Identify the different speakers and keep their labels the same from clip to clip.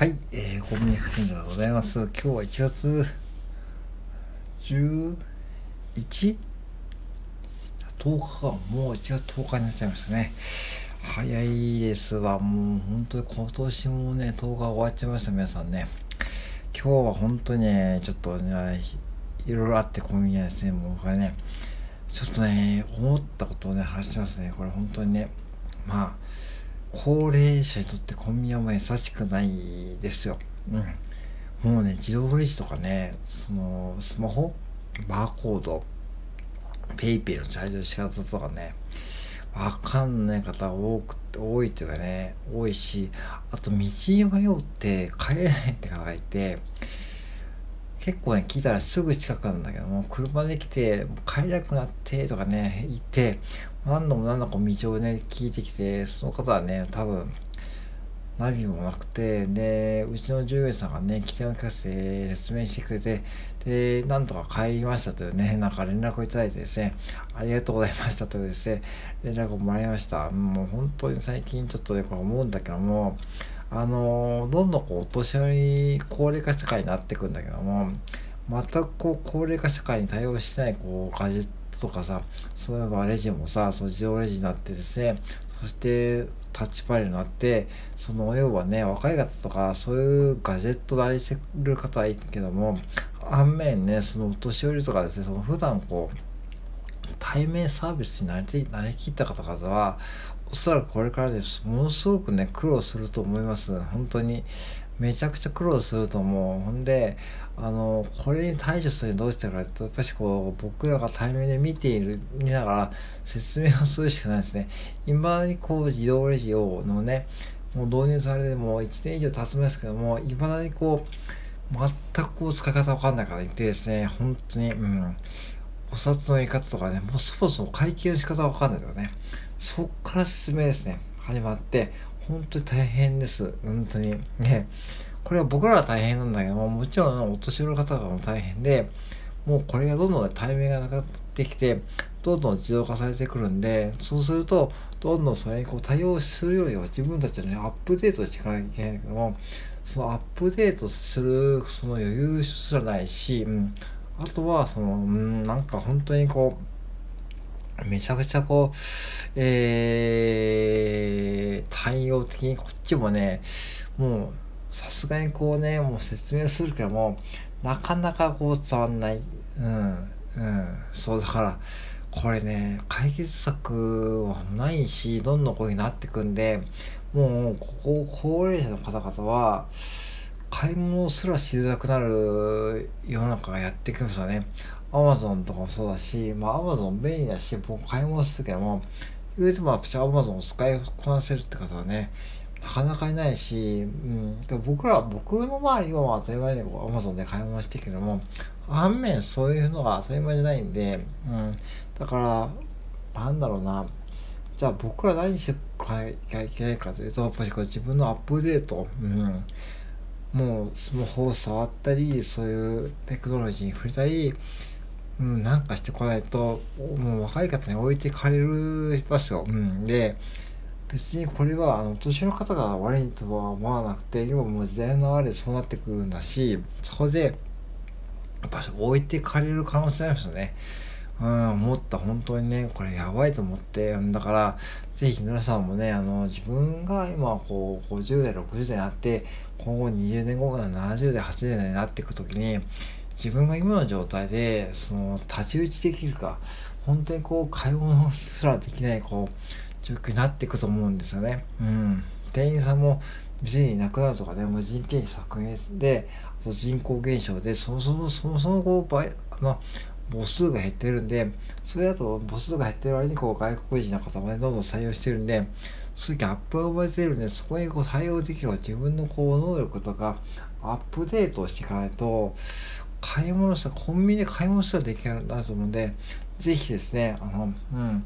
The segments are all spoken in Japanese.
Speaker 1: はい、えー、コンビニ付近でございます。今日は1月 11?10 日か、もう1月10日になっちゃいましたね。早いですわ。もう本当に今年もね、10日終わっちゃいました、皆さんね。今日は本当にね、ちょっとね、いろいろあってコンビニはですね、もうこれね、ちょっとね、思ったことをね、話しますね。これ本当にね、まあ、高齢者にとってコンビニはもう優しくないですよ。うん。もうね、自動レジとかね、その、スマホバーコード、ペイペイのチャージの仕方とかね、わかんない方多くて、多いっていうかね、多いし、あと道に迷って帰れないって方がいて、結構ね、聞いたらすぐ近くなんだけども、車で来て、帰れなくなってとかね、言って、何度も何度も道をね、聞いてきて、その方はね、多分、ナビもなくて、で、うちの従業員さんがね、起点を聞かせて説明してくれて、で、なんとか帰りましたというね、なんか連絡をいただいてですね、ありがとうございましたというですね、連絡をもらいました。もう本当に最近ちょっとね、これ思うんだけども、あのどんどんこう、お年寄り、高齢化社会になっていくんだけども、全くこう、高齢化社会に対応してない、こう、ガジェットとかさ、そういえばレジもさ、その自動レジになってですね、そしてタッチパネルになって、その要はね、若い方とか、そういうガジェット慣れしてる方はいいけども、反面ね、そのお年寄りとかですね、その普段こう、対面サービスに慣れて、慣れきった方々は、おそらくこれからです。ものすごくね、苦労すると思います。本当に。めちゃくちゃ苦労すると思う。ほんで、あの、これに対処するにどうしてかと、やっぱりこう、僕らが対面で見ている、見ながら説明をするしかないですね。今にこう、自動レジを、のね、もう導入されてもう1年以上経つんですけども、いまだにこう、全くこう、使い方わかんないから言ってですね、本当に、うん。お札の入れ方とかね、もうそもそも会計の仕方わかんないからね。そっから説明ですね。始まって、本当に大変です。本当に。ね。これは僕らは大変なんだけども、もちろんお年寄りの方々も大変で、もうこれがどんどん対面がなくなってきて、どんどん自動化されてくるんで、そうすると、どんどんそれにこう対応するよりは自分たちのね、アップデートしていかなきゃいけないんだけども、そのアップデートするその余裕すらないし、うん、あとは、その、うん、なんか本当にこう、めちゃくちゃこう、えー、対応的にこっちもね、もう、さすがにこうね、もう説明するけども、なかなかこう伝わんない。うん、うん、そうだから、これね、解決策はないし、どんどんこういう風になってくんで、もう、ここ、高齢者の方々は、買い物すらしづらくなる世の中がやってきますよね。アマゾンとかもそうだし、まあアマゾン便利だし、僕買い物するけども、言うてもアマゾンを使いこなせるって方はね、なかなかいないし、うん、で僕ら、僕の周りは当たり前にアマゾンで買い物してるけども、反面そういうのが当たり前じゃないんで、うん、だから、なんだろうな、じゃあ僕は何して買いいけないかというと、やっぱりこう自分のアップデート、うん、もうスマホを触ったり、そういうテクノロジーに触れたり、うん、なんかしてこないと、もう若い方に置いてかれるますよ。うん。で、別にこれは、あの、年の方が悪いとは思わなくて、今ももう時代の流れでそうなってくるんだし、そこで、やっぱ置いてかれる可能性ありますよね。うん、思った、本当にね、これやばいと思って、だから、ぜひ皆さんもね、あの、自分が今、こう、50代、60代になって、今後20年後から70代、80代になっていくときに、自分が今の状態でその太刀打ちできるか本当にこう買い物すらできないこう状況になっていくと思うんですよね。うん、店員さんも店になくなるとかね無人件費削減であと人口減少でそもそもそもそもこう倍あの母数が減ってるんでそれだと母数が減ってる割にこう外国人の方もねどんどん採用してるんでそういうギャップが生まれてるんでそこにこう対応できる自分のこう能力とかアップデートしていかないと買い物した、コンビニで買い物したらできるなと思うんで、ぜひですね、あの、うん、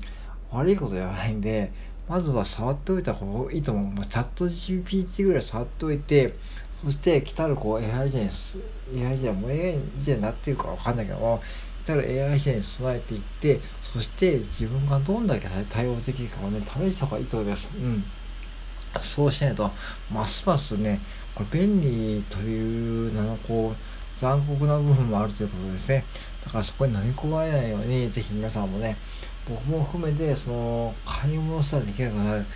Speaker 1: 悪いことではないんで、まずは触っておいた方がいいと思う。まあ、チャット GPT ぐらい触っておいて、そして来たるこう AI 時代、AI 時代もう AI 時代になってるかわかんないけども、たる AI 時代に備えていって、そして自分がどんだけ対応できるかをね、試した方がいいと思います。うん。そうしないと、ますますね、これ便利という名のこう、残酷な部分もあるということですね。だからそこに飲み込まれないように、ぜひ皆さんもね、僕も含めて、その、買い物したらできなくなる。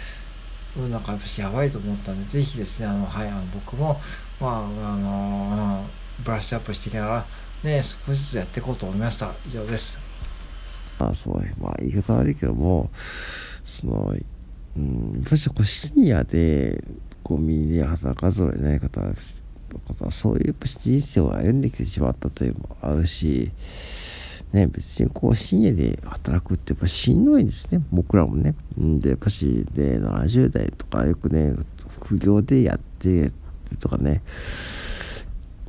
Speaker 1: なんかやっぱしやばいと思ったんで、ぜひですね、あの、はい、あの僕も、まあ、あのブラッシュアップしていきながら、ね、少しずつやっていこうと思いました。以上です。
Speaker 2: まあ、そう、まあ、言い方悪いけども、その、うん、やっぱりこうシニアで、コンビニで働かざるを得ない方は、そういうやっぱ人生を歩んできてしまったというのもあるし、ね、別にこう深夜で働くってやっぱしんどいんですね僕らもね。でやっぱしで70代とかよくね副業でやってるとかね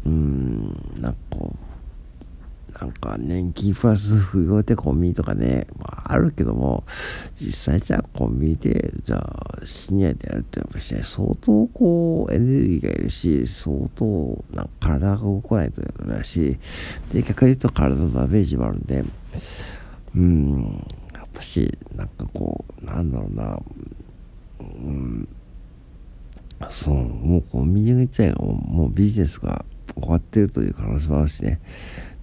Speaker 2: うんなんかこうなんか年金プラス不要でコンビニとかね、まあ、あるけども、実際じゃあコンビニで、じゃあシニアでやるってのは相当こうエネルギーがいるし、相当なんか体が動かないとだし、で、逆に言うと体のダメージもあるんで、うん、やっぱし、なんかこう、なんだろうな、うん、そう、もうコンビニ自体がもうビジネスが終わってるという可能性もあるしね、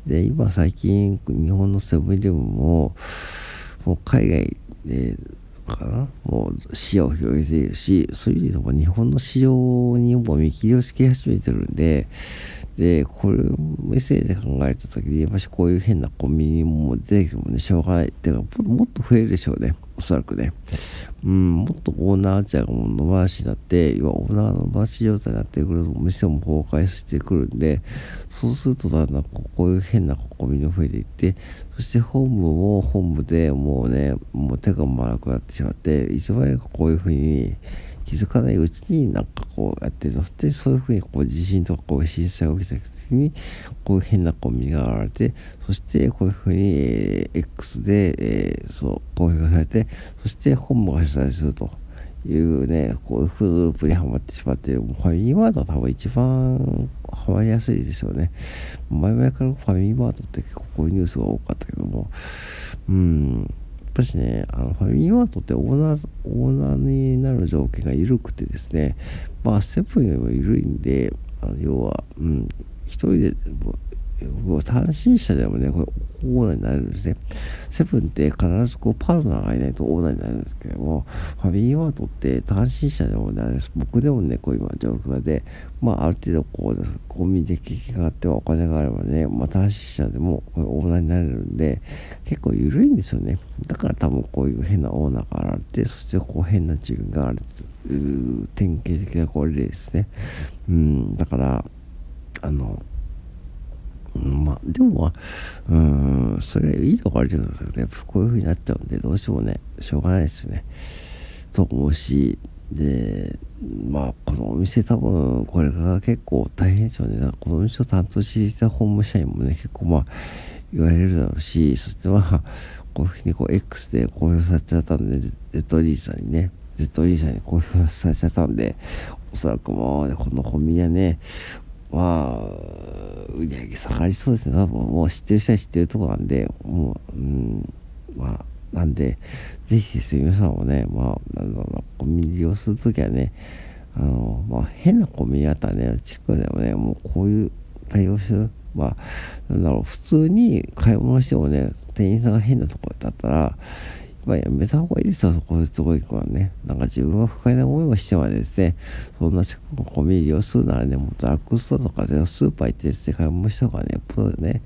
Speaker 2: で、今最近、日本のセブンイレブンも、もう海外で、かな？もう視野を広げているし、そういう意味でも日本の市場にも見切りをつけ始めてるんで、で、これを目線で考えた時に、やっぱしこういう変なコンビニも出てきてもね、しょうがない。っていうのは、もっと増えるでしょうね。おそらくね。うん、もっとオーナーちゃんがもう野放しになって、要はオーナーの回し状態になってくると、お店も崩壊してくるんで、そうするとだんだんこういう変なコンビニが増えていって、そして本部も本部でもうね、もう手が回らなくなってしまって、いつまでかこういうふうに、気づかないうちになんかこうやってるとでそういうふうにこう地震とかこう震災が起きた時にこういう変なコンビニが現れてそしてこういうふうに、えー、X で、えー、そう公表されてそして本部が主催するというねこういうフープにはまってしまっているファミリーマートは多分一番ハマりやすいですよね。前々からファミリーマートって結構こういうニュースが多かったけどもうん。やっぱしね、あのファミリーマートってオーナー、オーナーになる条件が緩くてですね、まあ、セブンよりも緩いんで、あの要は、うん、一人で、単身者でもね、これオーナーになるんですね。セブンって必ずこうパートナーがいないとオーナーになるんですけども、ファミリーマートって単身者でもなれる僕でもね、こう今状況で、まあある程度こう、コンビニで経験があってはお金があればね、まあ単身者でもこれオーナーになれるんで、結構緩いんですよね。だから多分こういう変なオーナーが現れて、そしてこう変な自分がある典型的なこれですね。うん、だから、あの、まあ、でも、うん、それいいとこあるけど、やっぱこういう風になっちゃうんで、どうしてもね、しょうがないですね。と思うし、で、まあ、このお店多分、これから結構大変でしょうね。このお店を担当していた本務社員もね、結構まあ、言われるだろうし、そしてまあ、こういうふうにこう X で公表されちゃったんで、ゼットリーさんにね、ゼットリーさんに公表されちゃったんで、おそらくもう、ね、このコンビニはね、まあ、売上下がりそうですね。多分もう知ってる人は知ってるとこなんで、もう、うん、まあ、なんで、ぜひですね、皆さんもね、まあ、なんだろうな、コンビニ利用するときはね、あの、まあ、変なコンビニあったらね、地区でもね、もうこういう対応する。まあ、なんだろう、普通に買い物してもね、店員さんが変なとこだったら、まあ、やめた方がいいですよ、そこすごい子はね。なんか自分が不快な思いをしてまですね、そんな近くのコンビニ利用するならね、もっとラックストアとかでスーパー行ってですね、買い物した方がね、やっぱね、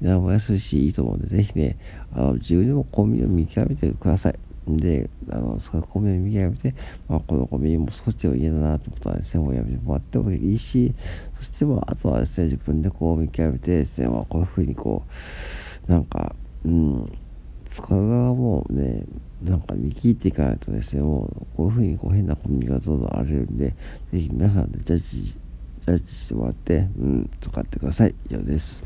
Speaker 2: 値段も安いしいいと思うんで、ぜひね、あの自分でもコンビニを見極めてください。で、あの、そのコンビニを見極めて、まあ、このコンビニも少しでも嫌だなと思ったらですね、もうやめてもらってもいいし、そしてまあ、あとはですね、自分でこう見極めてですね、まあ、こういうふうにこう、なんか、うん、使う側もね、なんか見切っていかないとですね、もうこういうふうにこう変なコンビがどんどん荒れるんで、ぜひ皆さんでジャッジ、ジャッジしてもらって、うん、使ってください。以上です。